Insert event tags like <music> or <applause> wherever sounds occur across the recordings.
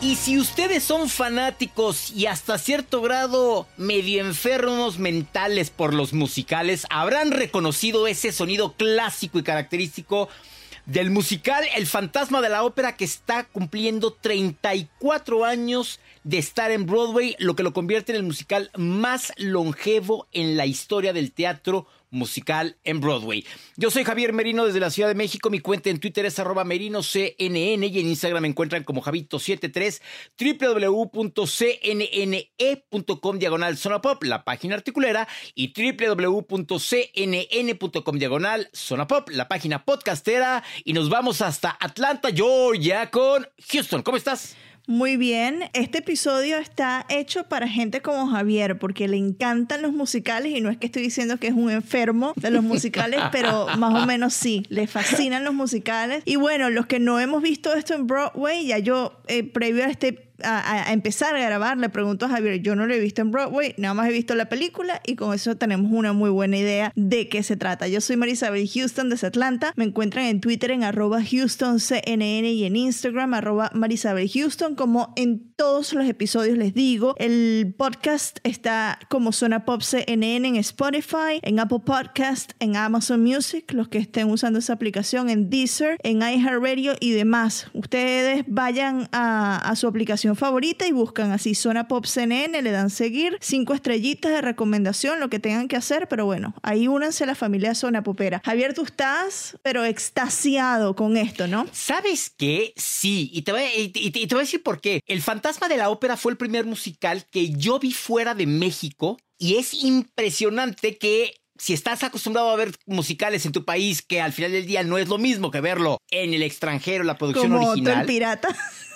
Y si ustedes son fanáticos y hasta cierto grado medio enfermos mentales por los musicales, habrán reconocido ese sonido clásico y característico del musical El fantasma de la ópera que está cumpliendo 34 años de estar en Broadway, lo que lo convierte en el musical más longevo en la historia del teatro musical en Broadway. Yo soy Javier Merino desde la Ciudad de México. Mi cuenta en Twitter es arroba merinoCNN y en Instagram me encuentran como Javito73, www.cnne.com diagonal zona pop, la página articulera, y www.cnn.com diagonal zona pop, la página podcastera. Y nos vamos hasta Atlanta, Georgia, con Houston. ¿Cómo estás? Muy bien, este episodio está hecho para gente como Javier, porque le encantan los musicales y no es que estoy diciendo que es un enfermo de los musicales, <laughs> pero más o menos sí, le fascinan los musicales. Y bueno, los que no hemos visto esto en Broadway, ya yo, eh, previo a este a, empezar a grabar, le pregunto a Javier, yo no lo he visto en Broadway, nada más he visto la película y con eso tenemos una muy buena idea de qué se trata. Yo soy Marisabel Houston desde Atlanta, me encuentran en Twitter en arroba HoustonCNN y en Instagram arroba Marisabel Houston, como en todos los episodios les digo, el podcast está como Zona Pop CNN en Spotify, en Apple Podcast, en Amazon Music, los que estén usando esa aplicación, en Deezer, en iHeartRadio y demás. Ustedes vayan a, su aplicación favorita y buscan así Zona Pop CNN, le dan seguir, cinco estrellitas de recomendación, lo que tengan que hacer, pero bueno, ahí únanse a la familia Zona Popera. Javier, tú estás, pero extasiado con esto, ¿no? ¿Sabes qué? Sí, y te voy a decir por qué. El Fantasma de la Ópera fue el primer musical que yo vi fuera de México y es impresionante que si estás acostumbrado a ver musicales en tu país, que al final del día no es lo mismo que verlo en el extranjero, la producción Como original el Pirata.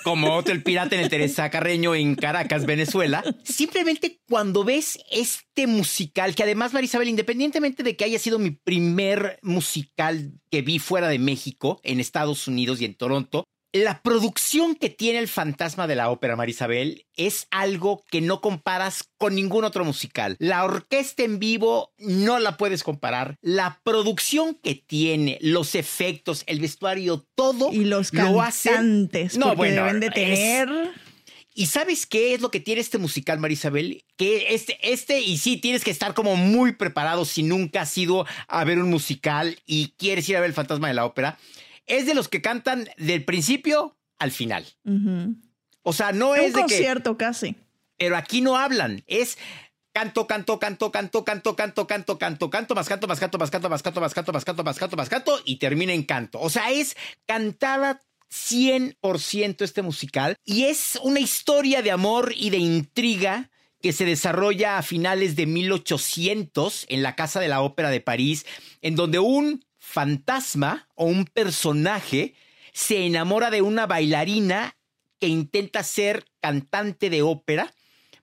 como Otto el Pirata en el Teresa Carreño en Caracas, Venezuela. Simplemente cuando ves este musical, que además, Marisabel, independientemente de que haya sido mi primer musical que vi fuera de México, en Estados Unidos y en Toronto, la producción que tiene el fantasma de la ópera, Marisabel, es algo que no comparas con ningún otro musical. La orquesta en vivo no la puedes comparar. La producción que tiene, los efectos, el vestuario, todo Y los lo hace- cantantes, No, bueno, deben de es- tener... ¿Y sabes qué es lo que tiene este musical, Marisabel? Que este, este, y sí, tienes que estar como muy preparado si nunca has ido a ver un musical y quieres ir a ver el fantasma de la ópera. Es de los que cantan del principio al final. O sea, no Es es, un de que. concierto casi. Pero aquí no hablan. Es canto, canto, canto, canto, canto, canto, canto, canto, canto, más canto, más canto, más canto, más canto, más canto, más canto, más canto, más canto, y termina en canto. O sea, es cantada 100% este musical y es una historia de amor y de intriga que se desarrolla a finales de 1800 en la Casa de la Ópera de París, en donde un fantasma o un personaje se enamora de una bailarina que intenta ser cantante de ópera,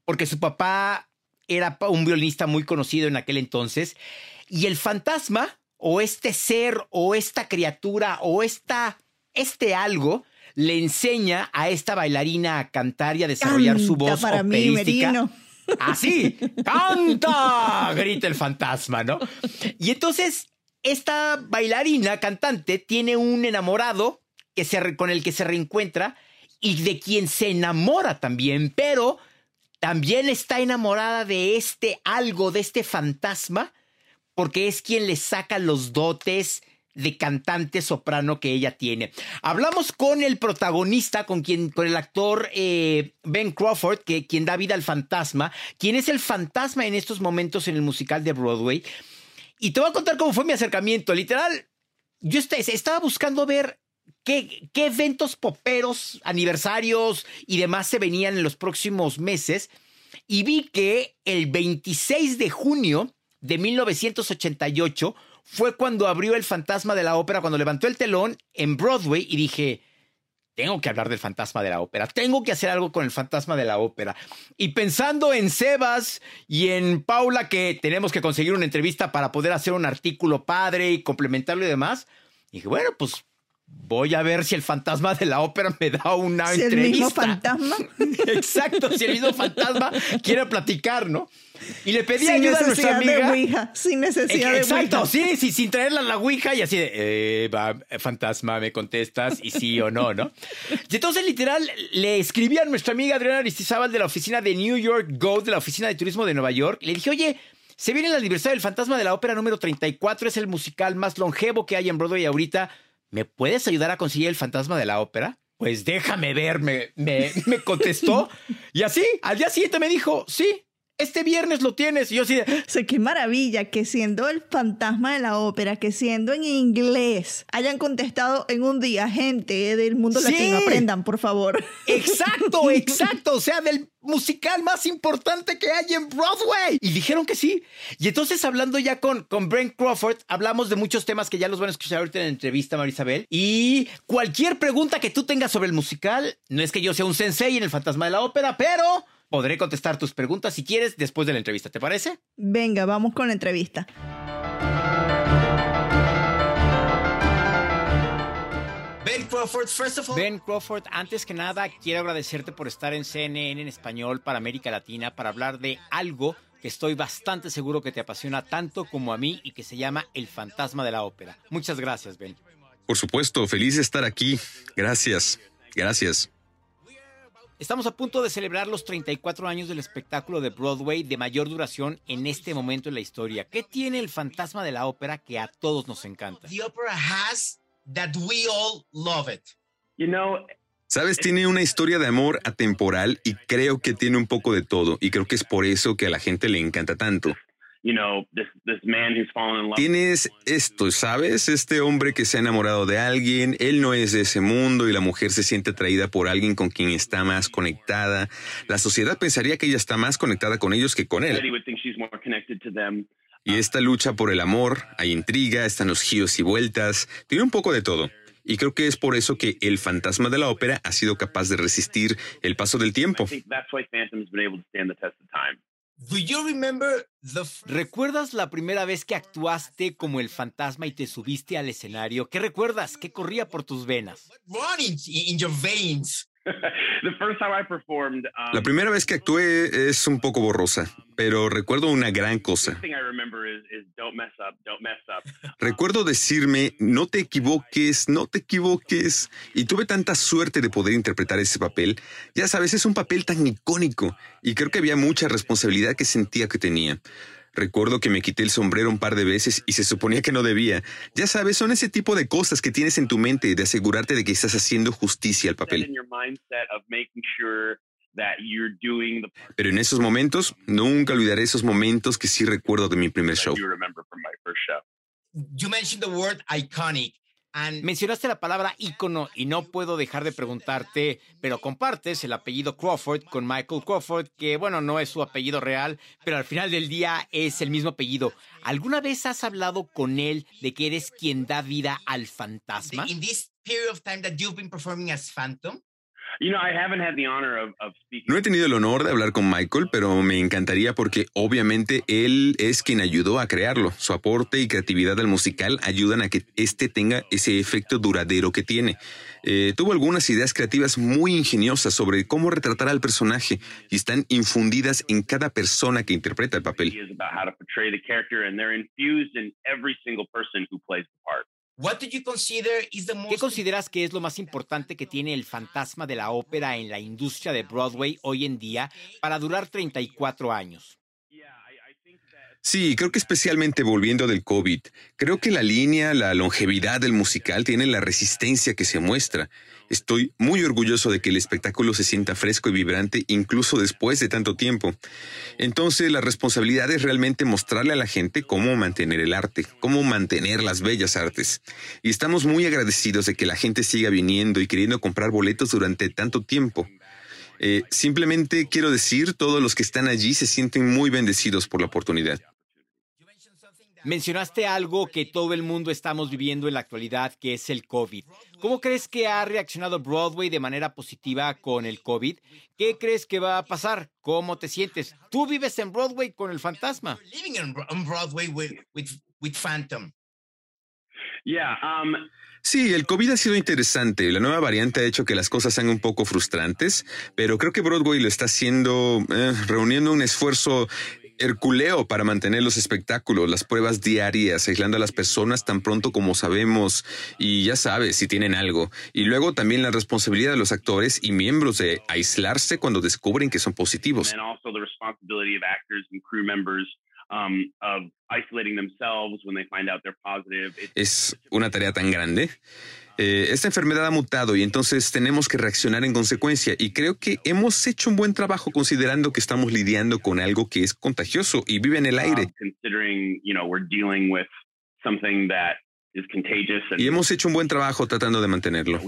porque su papá era un violinista muy conocido en aquel entonces, y el fantasma, o este ser, o esta criatura, o esta, este algo, le enseña a esta bailarina a cantar y a desarrollar su voz para operística. Así, canta, grita el fantasma, ¿no? Y entonces esta bailarina cantante tiene un enamorado que se, con el que se reencuentra y de quien se enamora también, pero también está enamorada de este algo, de este fantasma, porque es quien le saca los dotes de cantante soprano que ella tiene. Hablamos con el protagonista, con quien, con el actor eh, Ben Crawford, que quien da vida al fantasma, quien es el fantasma en estos momentos en el musical de Broadway. Y te voy a contar cómo fue mi acercamiento. Literal, yo estaba buscando ver qué, qué eventos poperos, aniversarios y demás se venían en los próximos meses. Y vi que el 26 de junio de 1988 fue cuando abrió el fantasma de la ópera, cuando levantó el telón en Broadway y dije, tengo que hablar del fantasma de la ópera, tengo que hacer algo con el fantasma de la ópera. Y pensando en Sebas y en Paula, que tenemos que conseguir una entrevista para poder hacer un artículo padre y complementarlo y demás, dije, bueno, pues voy a ver si el fantasma de la ópera me da una si entrevista. el mismo fantasma? <laughs> Exacto, si el mismo fantasma quiere platicar, ¿no? Y le pedí sin ayuda a nuestra amiga. De Ouija, sin necesidad Exacto, de Ouija. sí, sí, sin traerla a la Ouija y así de, eh, va, fantasma, me contestas y sí o no, ¿no? Y entonces, literal, le escribí a nuestra amiga Adriana Aristizábal de la oficina de New York Go, de la oficina de turismo de Nueva York. Le dije, oye, se viene el aniversario del fantasma de la ópera número 34, es el musical más longevo que hay en Broadway ahorita. ¿Me puedes ayudar a conseguir el fantasma de la ópera? Pues déjame ver, me, me, me contestó. <laughs> y así, al día siguiente me dijo, sí, este viernes lo tienes. Y yo sí. O qué maravilla que siendo el fantasma de la ópera, que siendo en inglés, hayan contestado en un día, gente del mundo latino, aprendan, por favor. Exacto, <laughs> exacto. O sea, del musical más importante que hay en Broadway. Y dijeron que sí. Y entonces, hablando ya con, con Brent Crawford, hablamos de muchos temas que ya los van a escuchar ahorita en la entrevista, Marisabel. Y cualquier pregunta que tú tengas sobre el musical, no es que yo sea un sensei en el fantasma de la ópera, pero podré contestar tus preguntas si quieres después de la entrevista. ¿Te parece? Venga, vamos con la entrevista. Crawford, first of all. Ben Crawford, antes que nada, quiero agradecerte por estar en CNN en español para América Latina para hablar de algo que estoy bastante seguro que te apasiona tanto como a mí y que se llama El fantasma de la ópera. Muchas gracias, Ben. Por supuesto, feliz de estar aquí. Gracias. Gracias. Estamos a punto de celebrar los 34 años del espectáculo de Broadway de mayor duración en este momento en la historia. ¿Qué tiene el fantasma de la ópera que a todos nos encanta? Sabes, tiene una historia de amor atemporal y creo que tiene un poco de todo y creo que es por eso que a la gente le encanta tanto. Tienes esto, ¿sabes? Este hombre que se ha enamorado de alguien, él no es de ese mundo y la mujer se siente atraída por alguien con quien está más conectada. La sociedad pensaría que ella está más conectada con ellos que con él. Y esta lucha por el amor, hay intriga, están los giros y vueltas, tiene un poco de todo. Y creo que es por eso que el fantasma de la ópera ha sido capaz de resistir el paso del tiempo. ¿Recuerdas la primera vez que actuaste como el fantasma y te subiste al escenario? ¿Qué recuerdas? ¿Qué corría por tus venas? <laughs> La primera vez que actué es un poco borrosa, pero recuerdo una gran cosa. Recuerdo decirme, no te equivoques, no te equivoques. Y tuve tanta suerte de poder interpretar ese papel. Ya sabes, es un papel tan icónico y creo que había mucha responsabilidad que sentía que tenía. Recuerdo que me quité el sombrero un par de veces y se suponía que no debía. Ya sabes, son ese tipo de cosas que tienes en tu mente de asegurarte de que estás haciendo justicia al papel. Pero en esos momentos, nunca olvidaré esos momentos que sí recuerdo de mi primer show. Mencionaste la palabra ícono y no puedo dejar de preguntarte, pero compartes el apellido Crawford con Michael Crawford, que bueno, no es su apellido real, pero al final del día es el mismo apellido. ¿Alguna vez has hablado con él de que eres quien da vida al fantasma? In this period of time that you've been performing as Phantom, no he tenido el honor de hablar con Michael, pero me encantaría porque obviamente él es quien ayudó a crearlo. Su aporte y creatividad al musical ayudan a que este tenga ese efecto duradero que tiene. Eh, tuvo algunas ideas creativas muy ingeniosas sobre cómo retratar al personaje y están infundidas en cada persona que interpreta el papel. ¿Qué consideras que es lo más importante que tiene el fantasma de la ópera en la industria de Broadway hoy en día para durar 34 años? Sí, creo que especialmente volviendo del COVID, creo que la línea, la longevidad del musical tiene la resistencia que se muestra. Estoy muy orgulloso de que el espectáculo se sienta fresco y vibrante incluso después de tanto tiempo. Entonces la responsabilidad es realmente mostrarle a la gente cómo mantener el arte, cómo mantener las bellas artes. Y estamos muy agradecidos de que la gente siga viniendo y queriendo comprar boletos durante tanto tiempo. Eh, simplemente quiero decir, todos los que están allí se sienten muy bendecidos por la oportunidad. Mencionaste algo que todo el mundo estamos viviendo en la actualidad, que es el COVID. ¿Cómo crees que ha reaccionado Broadway de manera positiva con el COVID? ¿Qué crees que va a pasar? ¿Cómo te sientes? Tú vives en Broadway con el fantasma. Um, sí, el COVID ha sido interesante. La nueva variante ha hecho que las cosas sean un poco frustrantes, pero creo que Broadway lo está haciendo, eh, reuniendo un esfuerzo herculeo para mantener los espectáculos, las pruebas diarias, aislando a las personas tan pronto como sabemos y ya sabes si tienen algo. Y luego también la responsabilidad de los actores y miembros de aislarse cuando descubren que son positivos. Es una tarea tan grande. Eh, esta enfermedad ha mutado y entonces tenemos que reaccionar en consecuencia. Y creo que hemos hecho un buen trabajo considerando que estamos lidiando con algo que es contagioso y vive en el aire. Y hemos hecho un buen trabajo tratando de mantenerlo.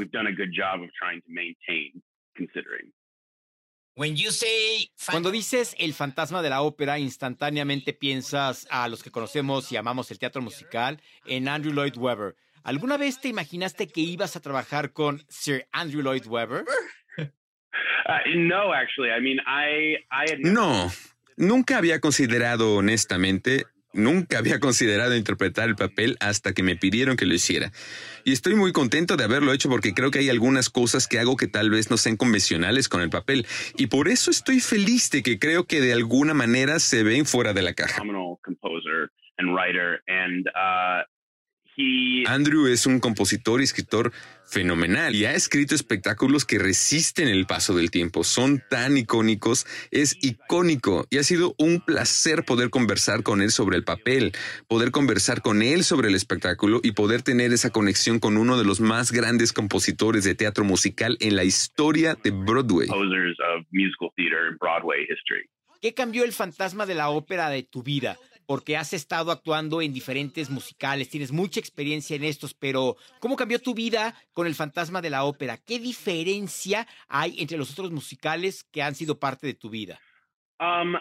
Cuando dices el fantasma de la ópera, instantáneamente piensas a los que conocemos y amamos el teatro musical en Andrew Lloyd Webber. ¿Alguna vez te imaginaste que ibas a trabajar con Sir Andrew Lloyd Webber? Uh, no, nunca había considerado honestamente, nunca había considerado interpretar el papel hasta que me pidieron que lo hiciera. Y estoy muy contento de haberlo hecho porque creo que hay algunas cosas que hago que tal vez no sean convencionales con el papel. Y por eso estoy feliz de que creo que de alguna manera se ven fuera de la caja. Andrew es un compositor y escritor fenomenal y ha escrito espectáculos que resisten el paso del tiempo. Son tan icónicos, es icónico y ha sido un placer poder conversar con él sobre el papel, poder conversar con él sobre el espectáculo y poder tener esa conexión con uno de los más grandes compositores de teatro musical en la historia de Broadway. ¿Qué cambió el fantasma de la ópera de tu vida? Porque has estado actuando en diferentes musicales, tienes mucha experiencia en estos, pero ¿cómo cambió tu vida con el fantasma de la ópera? ¿Qué diferencia hay entre los otros musicales que han sido parte de tu vida? Um,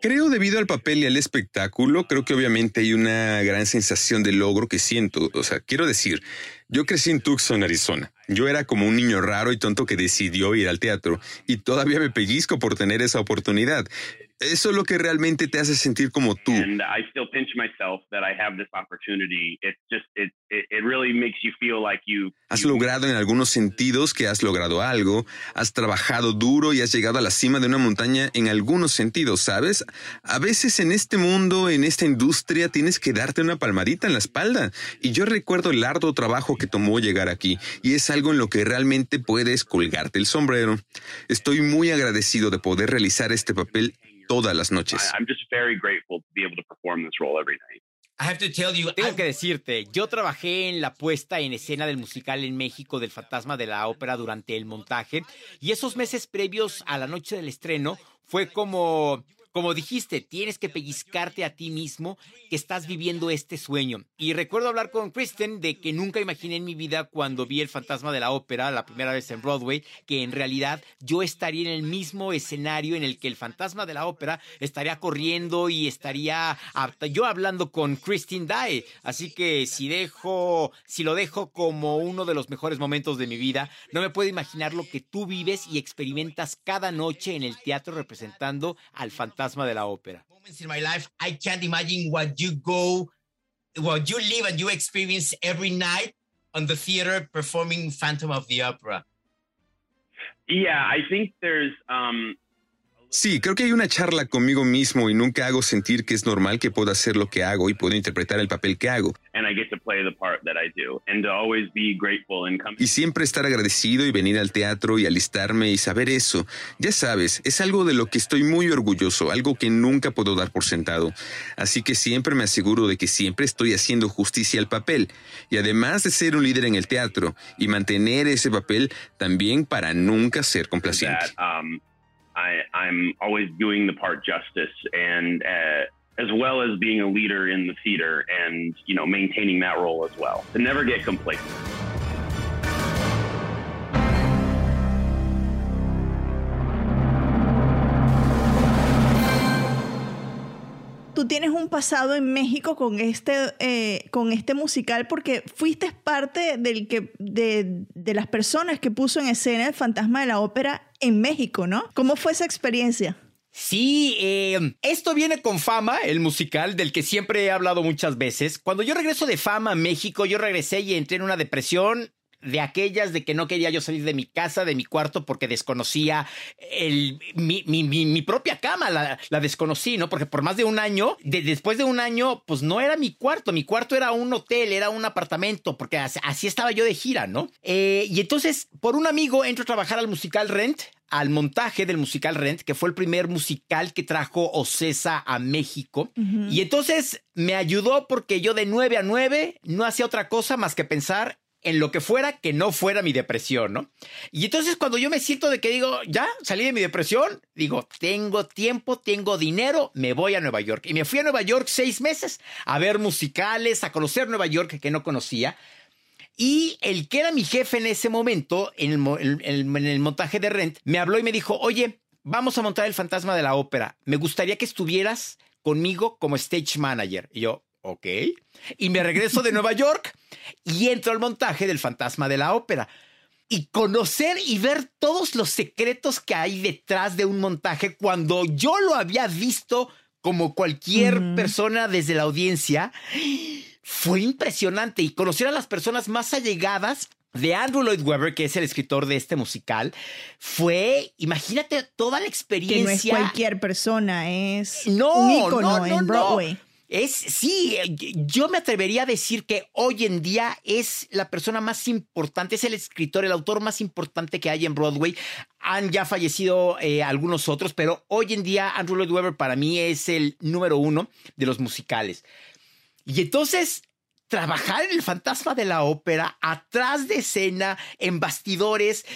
creo debido al papel y al espectáculo, creo que obviamente hay una gran sensación de logro que siento. O sea, quiero decir, yo crecí en Tucson, Arizona. Yo era como un niño raro y tonto que decidió ir al teatro y todavía me pellizco por tener esa oportunidad. Eso es lo que realmente te hace sentir como tú. Has logrado en algunos sentidos que has logrado algo, has trabajado duro y has llegado a la cima de una montaña en algunos sentidos, ¿sabes? A veces en este mundo, en esta industria, tienes que darte una palmadita en la espalda. Y yo recuerdo el arduo trabajo que tomó llegar aquí y es algo en lo que realmente puedes colgarte el sombrero. Estoy muy agradecido de poder realizar este papel todas las noches. Tengo que decirte, yo trabajé en la puesta en escena del musical en México del Fantasma de la Ópera durante el montaje y esos meses previos a la noche del estreno fue como como dijiste, tienes que pellizcarte a ti mismo que estás viviendo este sueño. Y recuerdo hablar con Kristen de que nunca imaginé en mi vida cuando vi el fantasma de la ópera la primera vez en Broadway, que en realidad yo estaría en el mismo escenario en el que el fantasma de la ópera estaría corriendo y estaría yo hablando con Christine Dye. Así que si dejo, si lo dejo como uno de los mejores momentos de mi vida, no me puedo imaginar lo que tú vives y experimentas cada noche en el teatro representando al fantasma de la ópera. Moments in my life, I can't imagine what you go, what you live and you experience every night on the theater performing Phantom of the Opera. Yeah, I think there's um, Sí, creo que hay una charla conmigo mismo y nunca hago sentir que es normal que pueda hacer lo que hago y puedo interpretar el papel que hago. Y siempre estar agradecido y venir al teatro y alistarme y saber eso. Ya sabes, es algo de lo que estoy muy orgulloso, algo que nunca puedo dar por sentado. Así que siempre me aseguro de que siempre estoy haciendo justicia al papel. Y además de ser un líder en el teatro y mantener ese papel también para nunca ser complaciente. Um, I, I'm always doing the part justice and uh, as well as being a leader in the theater and you know maintaining that role as well to never get complacent. tú tienes un pasado en México con este, eh, con este musical porque fuiste parte del que, de, de, las personas que puso en escena el fantasma de la ópera en México, ¿no? ¿Cómo fue esa experiencia? Sí, eh, esto viene con fama, el musical del que siempre he hablado muchas veces. Cuando yo regreso de fama a México, yo regresé y entré en una depresión de aquellas de que no quería yo salir de mi casa, de mi cuarto, porque desconocía el, mi, mi, mi, propia cama, la, la, desconocí, ¿no? Porque por más de un año, de, después de un año, pues no era mi cuarto, mi cuarto era un hotel, era un apartamento, porque así, estaba yo de gira, ¿no? Eh, y entonces, por un amigo, entro a trabajar al musical Rent, al montaje del musical Rent, que fue el primer musical que trajo Ocesa a México. Y entonces me ayudó porque yo de 9 a 9 no hacía otra cosa más que pensar en lo que fuera que no fuera mi depresión, ¿no? Y entonces cuando yo me siento de que digo, ya salí de mi depresión, digo, tengo tiempo, tengo dinero, me voy a Nueva York. Y me fui a Nueva York seis meses a ver musicales, a conocer Nueva York que no conocía. Y el que era mi jefe en ese momento, en el, en el montaje de Rent, me habló y me dijo, oye, vamos a montar el fantasma de la ópera. Me gustaría que estuvieras conmigo como stage manager. Y yo, ok. Y me regreso de Nueva York y entro al montaje del fantasma de la ópera. Y conocer y ver todos los secretos que hay detrás de un montaje cuando yo lo había visto como cualquier persona desde la audiencia, fue impresionante. Y conocer a las personas más allegadas de Andrew Lloyd Webber, que es el escritor de este musical, fue, imagínate toda la experiencia. Que no es cualquier persona, es no, un ícono no, no, en Broadway. Es, sí, yo me atrevería a decir que hoy en día es la persona más importante, es el escritor, el autor más importante que hay en Broadway. Han ya fallecido eh, algunos otros, pero hoy en día Andrew Lloyd Webber para mí es el número uno de los musicales. Y entonces trabajar en el fantasma de la ópera, atrás de escena, en bastidores,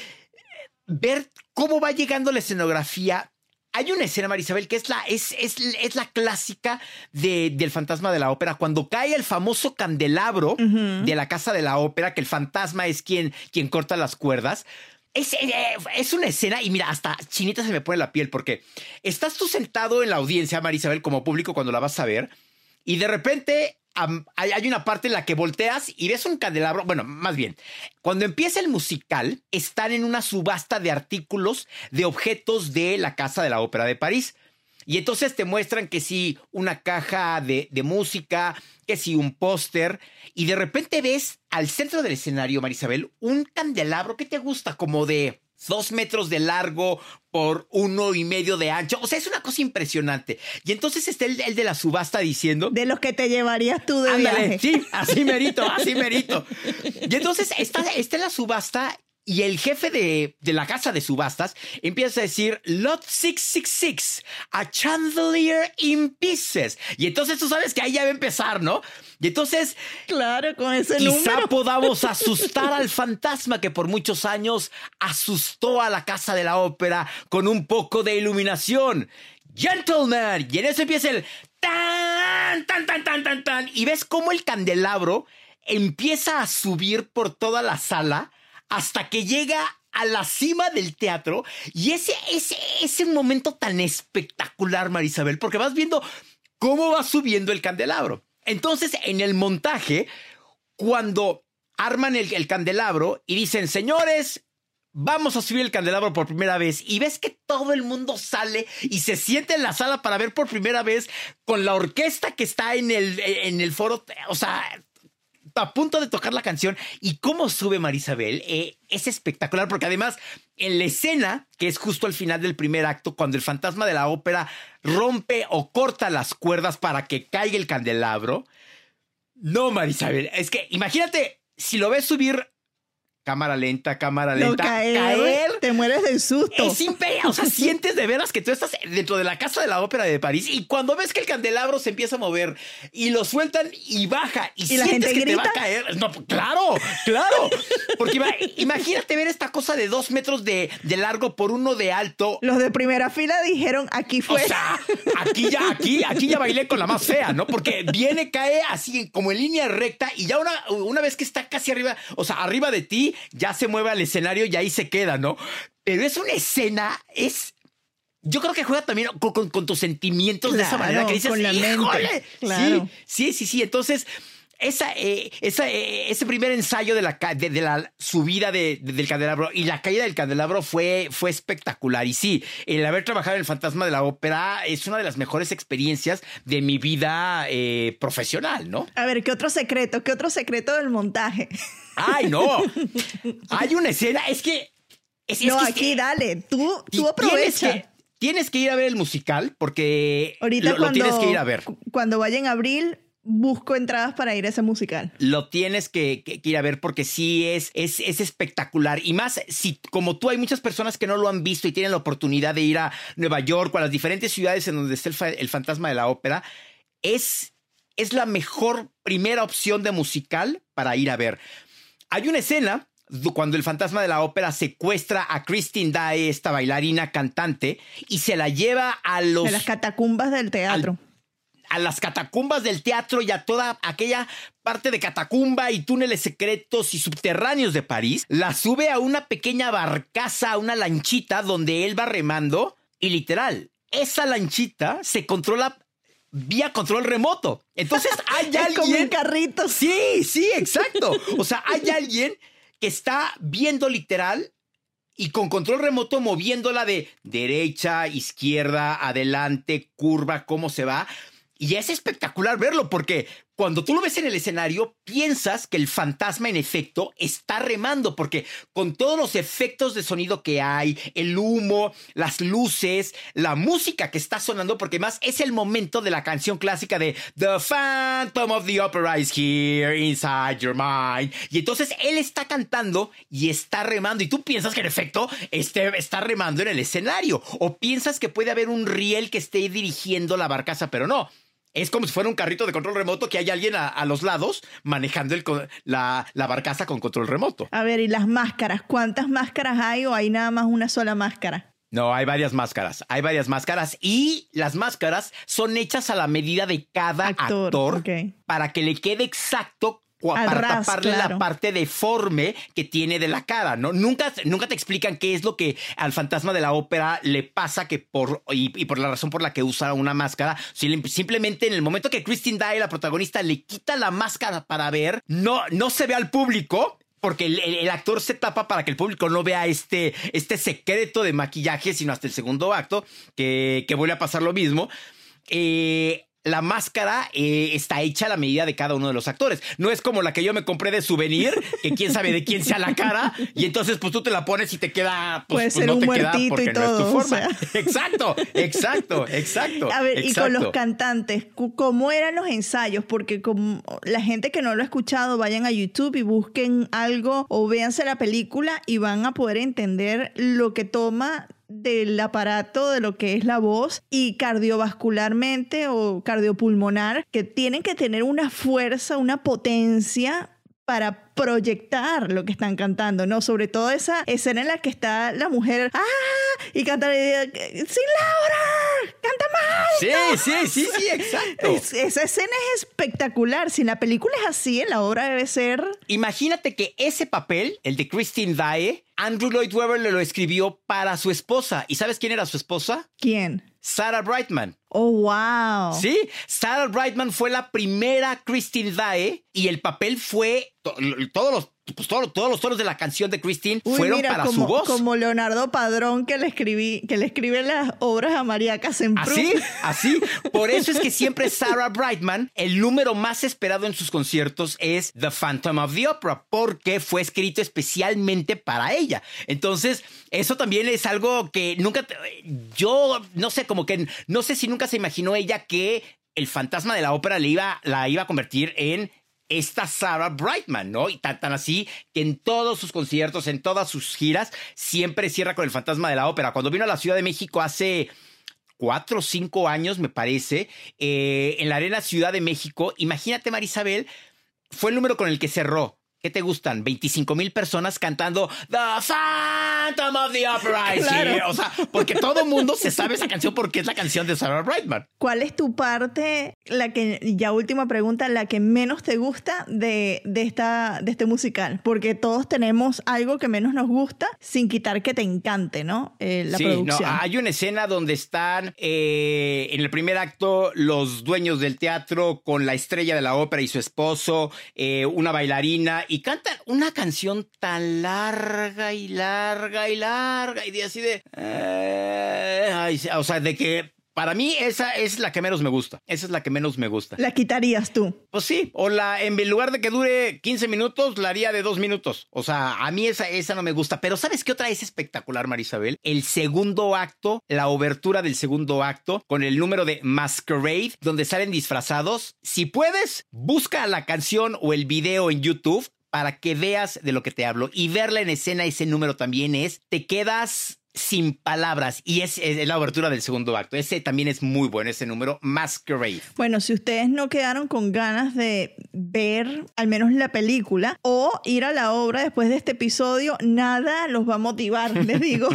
ver cómo va llegando la escenografía, hay una escena, Marisabel, que es la, es, es, la clásica de, del fantasma de la ópera, cuando cae el famoso candelabro de la casa de la ópera, que el fantasma es quien, quien corta las cuerdas. Es, eh, es, una escena, y mira, hasta chinita se me pone la piel, porque estás tú sentado en la audiencia, Marisabel, como público, cuando la vas a ver, y de repente hay una parte en la que volteas y ves un candelabro. Bueno, más bien, cuando empieza el musical, están en una subasta de artículos de objetos de la Casa de la Ópera de París. Y entonces te muestran que sí, una caja de, de música, que sí, un póster. Y de repente ves al centro del escenario, Marisabel, un candelabro que te gusta, como de dos metros de largo por uno y medio de ancho. O sea, es una cosa impresionante. Y entonces está el, de la subasta diciendo... De los que te llevarías tú de Ándale, Sí, así merito, <laughs> así merito. Y entonces está, está en la subasta Y el jefe de, de, la casa de subastas empieza a decir, Lot 666, a chandelier in pieces. Y entonces tú sabes que ahí ya va a empezar, ¿no? Y entonces, claro, con ese quizá número. <laughs> podamos asustar al fantasma que por muchos años asustó a la casa de la ópera con un poco de iluminación. Gentleman. Y en eso empieza el tan, tan, tan, tan, tan, tan. Y ves cómo el candelabro empieza a subir por toda la sala hasta que llega a la cima del teatro. Y ese, ese, ese momento tan espectacular, Marisabel, porque vas viendo cómo va subiendo el candelabro. Entonces, en el montaje, cuando arman el, el candelabro y dicen, señores, vamos a subir el candelabro por primera vez y ves que todo el mundo sale y se siente en la sala para ver por primera vez con la orquesta que está en el, en el foro, o sea, a punto de tocar la canción y cómo sube Marisabel eh, es espectacular porque además en la escena, que es justo al final del primer acto, cuando el fantasma de la ópera rompe o corta las cuerdas para que caiga el candelabro, no Marisabel, es que imagínate si lo ves subir cámara lenta, cámara lenta, no, caer, caer, te mueres del susto. Es imperial, o sea, <laughs> sientes de veras que tú estás dentro de la casa de la ópera de París y cuando ves que el candelabro se empieza a mover y lo sueltan y baja y, ¿Y sientes la gente que grita? te va a caer. No, claro, claro. Porque <laughs> imagínate ver esta cosa de dos metros de, de, largo por uno de alto. Los de primera fila dijeron aquí fue. O sea, aquí ya, aquí, aquí ya bailé con la más fea, ¿no? Porque viene, cae así como en línea recta y ya una, una vez que está casi arriba, o sea, arriba de ti, ya se mueve al escenario y ahí se queda, ¿no? Pero es una escena, es. Yo creo que juega también con, con, con tus sentimientos claro, de esa manera que dices, con la ¡híjole! mente. Claro. Sí, sí, sí, sí. Entonces, esa, eh, esa, eh, ese primer ensayo de la, de, de la subida de, de, del candelabro y la caída del candelabro fue, fue espectacular. Y sí, el haber trabajado en el fantasma de la ópera es una de las mejores experiencias de mi vida eh, profesional, ¿no? A ver, ¿qué otro secreto? ¿Qué otro secreto del montaje? ¡Ay, no! <laughs> Hay una escena, es que. Es, no, es que, aquí dale, tú, tú tienes aprovecha. que, tienes que ir a ver el musical porque Ahorita lo, cuando, lo tienes que ir a ver. Cuando vaya en abril, busco entradas para ir a ese musical. Lo tienes que, que, que ir a ver porque sí es, es, es, espectacular. Y más, si como tú hay muchas personas que no lo han visto y tienen la oportunidad de ir a Nueva York o a las diferentes ciudades en donde está el, fa el fantasma de la ópera, es, es la mejor primera opción de musical para ir a ver. Hay una escena cuando el fantasma de la ópera secuestra a Christine Day, esta bailarina cantante, y se la lleva a los... De las catacumbas del teatro. Al, a las catacumbas del teatro y a toda aquella parte de catacumba y túneles secretos y subterráneos de París, la sube a una pequeña barcaza, a una lanchita donde él va remando y literal, esa lanchita se controla vía control remoto. Entonces <laughs> hay alguien... Como un carrito. Sí, sí, exacto. O sea, hay <laughs> alguien que está viendo literal y con control remoto moviéndola de derecha, izquierda, adelante, curva, cómo se va. Y es espectacular verlo porque cuando tú lo ves en el escenario, piensas que el fantasma en efecto está remando, porque con todos los efectos de sonido que hay, el humo, las luces, la música que está sonando, porque más es el momento de la canción clásica de The Phantom of the Opera is here inside your mind. Y entonces él está cantando y está remando, y tú piensas que en efecto este, está remando en el escenario, o piensas que puede haber un riel que esté dirigiendo la barcaza, pero no es como si fuera un carrito de control remoto que hay alguien a, a los lados manejando el, la, la, barcaza con control remoto. A ver, ¿y las máscaras? ¿Cuántas máscaras hay o hay nada más una sola máscara? No, hay varias máscaras. Hay varias máscaras y las máscaras son hechas a la medida de cada actor, actor okay. para que le quede exacto para ras, taparle claro. la parte deforme que tiene de la cara, ¿no? Nunca, nunca te explican qué es lo que al fantasma de la ópera le pasa que por, y, y por la razón por la que usa una máscara. Simplemente en el momento que Christine Dye, la protagonista, le quita la máscara para ver, no, no se ve al público, porque el, actor se tapa para que el público no vea este, este secreto de maquillaje, sino hasta el segundo acto, que, que vuelve a pasar lo mismo. Eh, la máscara eh, está hecha a la medida de cada uno de los actores. No es como la que yo me compré de souvenir, que quién sabe de quién sea la cara, y entonces pues tú te la pones y te queda, pues, Puede pues, ser no un te queda muertito porque y no es tu todo, o forma. sea. <laughs> Exacto, exacto, exacto. A ver, y con los cantantes, ¿cómo eran los ensayos? Porque como la gente que no lo ha escuchado, vayan a YouTube y busquen algo o véanse la película y van a poder entender lo que toma del aparato de lo que es la voz y cardiovascularmente o cardiopulmonar, que tienen que tener una fuerza, una potencia para proyectar lo que están cantando, ¿no? Sobre todo esa escena en la que está la mujer, ¡ah! Y canta, ¡sin Laura! ¡Canta más! Sí, sí, sí, sí, <laughs> exacto. Es- esa escena es espectacular. Si la película es así, la obra debe ser... Imagínate que ese papel, el de Christine Dae, Andrew Lloyd Webber le lo escribió para su esposa. ¿Y sabes quién era su esposa? ¿Quién? Sarah Brightman. Oh, wow. Sí, Sarah Brightman fue la primera Christine Dae y el papel fue todos los pues, todos, todos los tonos de la canción de Christine Uy, fueron mira, para como, su voz. como Leonardo Padrón que le escribí, que le escribe las obras a María Casemprú. Así, <laughs> así. Por eso es que siempre Sarah Brightman, el número más esperado en sus conciertos es The Phantom of the Opera, porque fue escrito especialmente para ella. Entonces, eso también es algo que nunca, yo no sé, como que no sé si nunca se imaginó ella que el fantasma de la ópera le iba, la iba a convertir en esta Sarah Brightman, ¿no? Y tan, así que en todos sus conciertos, en todas sus giras, siempre cierra con el fantasma de la ópera. Cuando vino a la Ciudad de México hace cuatro o cinco años, me parece, eh, en la Arena Ciudad de México, imagínate, Marisabel, fue el número con el que cerró. ¿Qué te gustan? 25 mil personas cantando The Phantom of the <laughs> Opera. Sí, o sea, porque todo el mundo se sabe esa canción porque es la canción de Sarah Brightman. ¿Cuál es tu parte, la que, ya última pregunta, la que menos te gusta de, de, esta, de este musical? Porque todos tenemos algo que menos nos gusta, sin quitar que te encante, ¿no? Eh, la sí, producción. no, hay una escena donde están eh, en el primer acto los dueños del teatro con la estrella de la ópera y su esposo, eh, una bailarina, y cantan una canción tan larga y larga y larga, y de así de... eh, ay, o sea, de que para mí esa es la que menos me gusta. Esa es la que menos me gusta. La quitarías tú. Pues sí, o la, en lugar de que dure 15 minutos, la haría de dos minutos. O sea, a mí esa, esa no me gusta. Pero ¿sabes qué otra es espectacular, Marisabel? El segundo acto, la obertura del segundo acto, con el número de Masquerade, donde salen disfrazados. Si puedes, busca la canción o el video en YouTube para que veas de lo que te hablo. Y verla en escena, ese número también es, te quedas sin palabras. Y es, es la obertura del segundo acto. Ese también es muy bueno, ese número, Masquerade. Bueno, si ustedes no quedaron con ganas de ver al menos la película o ir a la obra después de este episodio, nada los va a motivar, les digo.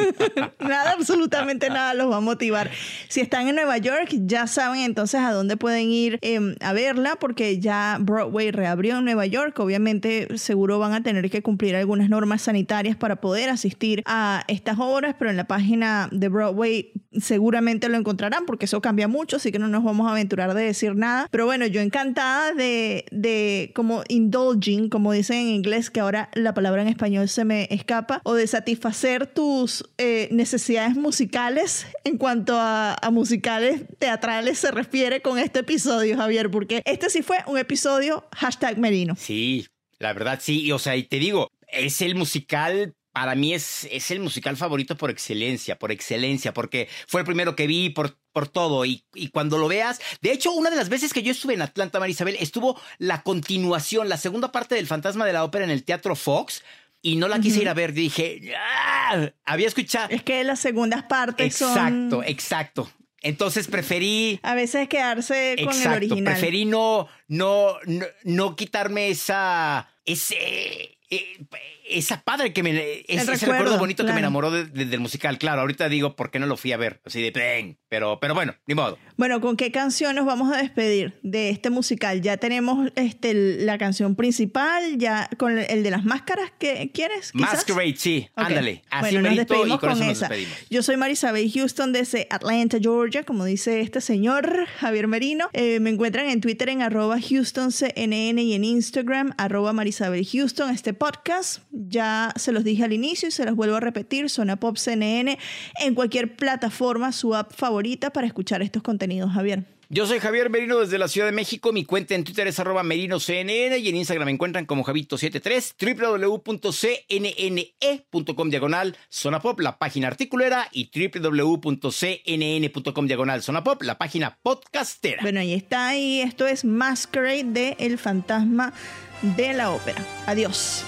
<laughs> nada, absolutamente nada los va a motivar. Si están en Nueva York, ya saben entonces a dónde pueden ir eh, a verla, porque ya Broadway reabrió en Nueva York. Obviamente, seguro van a tener que cumplir algunas normas sanitarias para poder asistir a estas obras, pero en la página de Broadway seguramente lo encontrarán, porque eso cambia mucho, así que no nos vamos a aventurar de decir nada. Pero bueno, yo encantada de, de como indulging, como dicen en inglés, que ahora la palabra en español se me escapa, o de satisfacer tus eh, necesidades musicales en cuanto a, a musicales teatrales se refiere con este episodio, Javier, porque este sí fue un episodio hashtag Merino. Sí, la verdad sí. Y, o sea, y te digo, es el musical. Para mí es, es el musical favorito por excelencia, por excelencia, porque fue el primero que vi por, por todo. Y, y cuando lo veas, de hecho, una de las veces que yo estuve en Atlanta, Marisabel, estuvo la continuación, la segunda parte del Fantasma de la Ópera en el Teatro Fox. Y no la quise ir a ver. Dije, "Ah", había escuchado. Es que las segundas partes Exacto, son... exacto. Entonces preferí A veces quedarse con Exacto, el original. preferí no, no, no, no quitarme esa, ese, eh, esa padre que me, ese, ese recuerdo, recuerdo bonito que me enamoró de- de- del musical. Claro, ahorita digo por qué no lo fui a ver, así de ¡peng! pero, pero bueno, ni modo. Bueno, ¿con qué canción nos vamos a despedir de este musical? Ya tenemos este, la canción principal, ya con el de las máscaras, ¿qué quieres? quizás? Masquerade, sí, Ok. ándale, así bueno, nos despedimos y con, con eso nos esa. despedimos. Yo soy Marisabel Houston desde Atlanta, Georgia, como dice este señor Javier Merino. Eh, me encuentran en Twitter en arroba HoustonCNN y en Instagram arroba Marisabel Houston. Este podcast ya se los dije al inicio y se los vuelvo a repetir. Zona Pop CNN en cualquier plataforma, su app favorita para escuchar estos contenidos, Javier. Yo soy Javier Merino desde la Ciudad de México. Mi cuenta en Twitter es arroba merinoCNN y en Instagram me encuentran como Javito73, www.cnne.com diagonal Zona Pop, la página articulera, y www.cnn.com diagonal Zona Pop, la página podcastera. Bueno, ahí está, y esto es Masquerade de El Fantasma de la Ópera. Adiós.